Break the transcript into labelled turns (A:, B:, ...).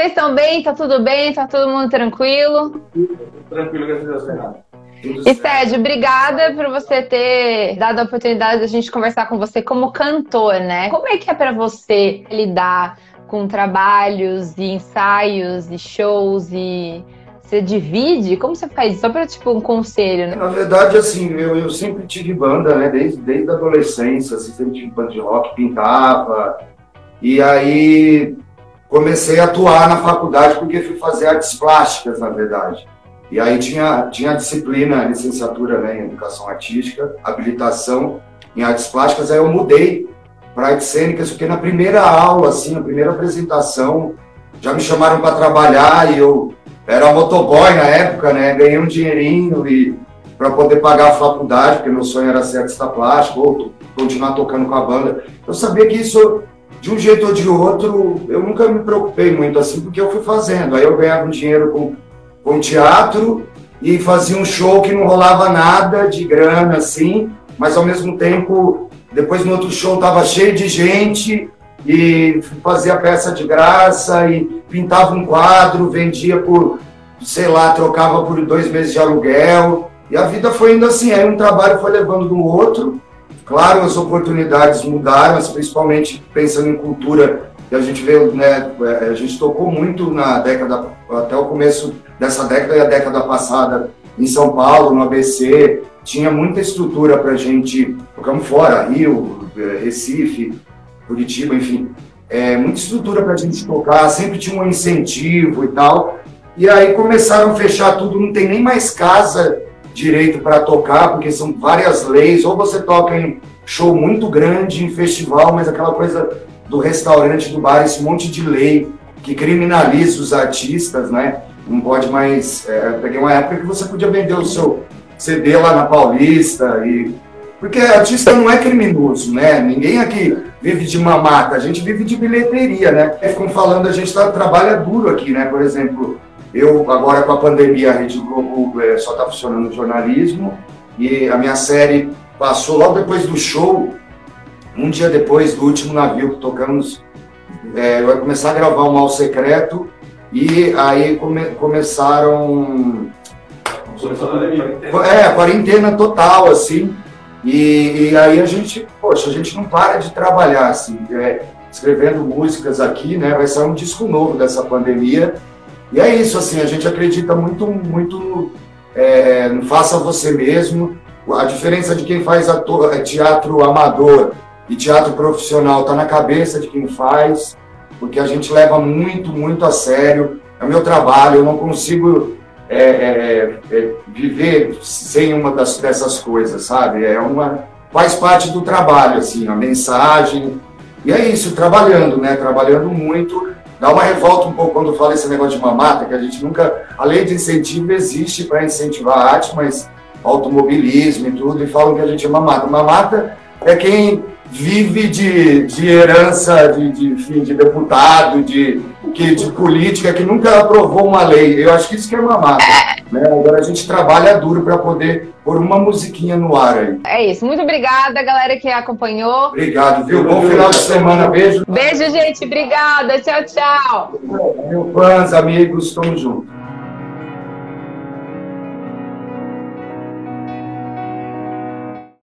A: Vocês estão bem? Tá tudo bem? Tá todo mundo tranquilo?
B: Tranquilo, graças a Deus, Fernando.
A: E Sérgio, obrigada por você ter dado a oportunidade de a gente conversar com você como cantor, né? Como é que é para você lidar com trabalhos e ensaios e shows e você divide? Como você faz isso? Só para tipo um conselho, né?
B: Na verdade, assim, eu, eu sempre tive banda, né? Desde, desde a adolescência, assim, sempre tive banda de rock, pintava. E aí comecei a atuar na faculdade porque fui fazer artes plásticas, na verdade. E aí tinha, tinha disciplina, licenciatura né, em educação artística, habilitação em artes plásticas, aí eu mudei para artes cênicas, porque na primeira aula, assim, na primeira apresentação, já me chamaram para trabalhar e eu era motoboy na época, né? Ganhei um dinheirinho e para poder pagar a faculdade, porque meu sonho era ser artista plástico ou continuar tocando com a banda. Eu sabia que isso, de um jeito ou de outro, eu nunca me preocupei muito assim, porque eu fui fazendo. Aí eu ganhava um dinheiro com, com teatro e fazia um show que não rolava nada de grana assim, mas ao mesmo tempo, depois no outro show tava cheio de gente e fazia peça de graça e pintava um quadro, vendia por, sei lá, trocava por dois meses de aluguel. E a vida foi indo assim, aí um trabalho foi levando do outro. Claro, as oportunidades mudaram, mas principalmente pensando em cultura, que a gente vê, né, é, a gente tocou muito na década, até o começo dessa década e a década passada em São Paulo, no ABC, tinha muita estrutura para a gente, tocamos fora, Rio, é, Recife, Curitiba, enfim, é, muita estrutura para a gente tocar, sempre tinha um incentivo e tal. E aí começaram a fechar tudo, não tem nem mais casa direito para tocar, porque são várias leis, ou você toca em show muito grande, em festival, mas aquela coisa do restaurante, do bar, esse monte de lei que criminaliza os artistas, né? Não pode mais. É, peguei uma época que você podia vender o seu CD lá na Paulista e porque artista não é criminoso, né? Ninguém aqui vive de mamata, a gente vive de bilheteria, né? Ficam falando, a gente tá, trabalha duro aqui, né? Por exemplo, eu agora com a pandemia, a Rede Globo é, só está funcionando jornalismo e a minha série passou logo depois do show, um dia depois do último navio que tocamos, é, eu ia começar a gravar um Mal Secreto e aí come, começaram... É, quarentena total, assim. E, e, aí a gente, poxa, a gente não para de trabalhar, assim, é, escrevendo músicas aqui, né? Vai sair um disco novo dessa pandemia. E é isso, assim, a gente acredita muito, muito é, no faça você mesmo. A diferença de quem faz ator, é teatro amador e teatro profissional está na cabeça de quem faz, porque a gente leva muito, muito a sério. É o meu trabalho, eu não consigo é, é, é, viver sem uma das, dessas coisas, sabe? É uma faz parte do trabalho, assim, a mensagem. E é isso, trabalhando, né? Trabalhando muito. Dá uma revolta um pouco quando fala esse negócio de mamata, que a gente nunca. A lei de incentivo existe para incentivar a arte, mas automobilismo e tudo, e falam que a gente é mamata. Mamata é quem vive de, de herança de, de, de deputado, de, que, de política, que nunca aprovou uma lei. Eu acho que isso que é uma mata. Né? Agora a gente trabalha duro para poder pôr uma musiquinha no ar aí.
A: É isso. Muito obrigada, galera que acompanhou.
B: Obrigado, viu? Bom final de semana. Beijo.
A: Beijo, gente. Obrigada. Tchau, tchau.
B: Meu fãs, amigos, tamo junto.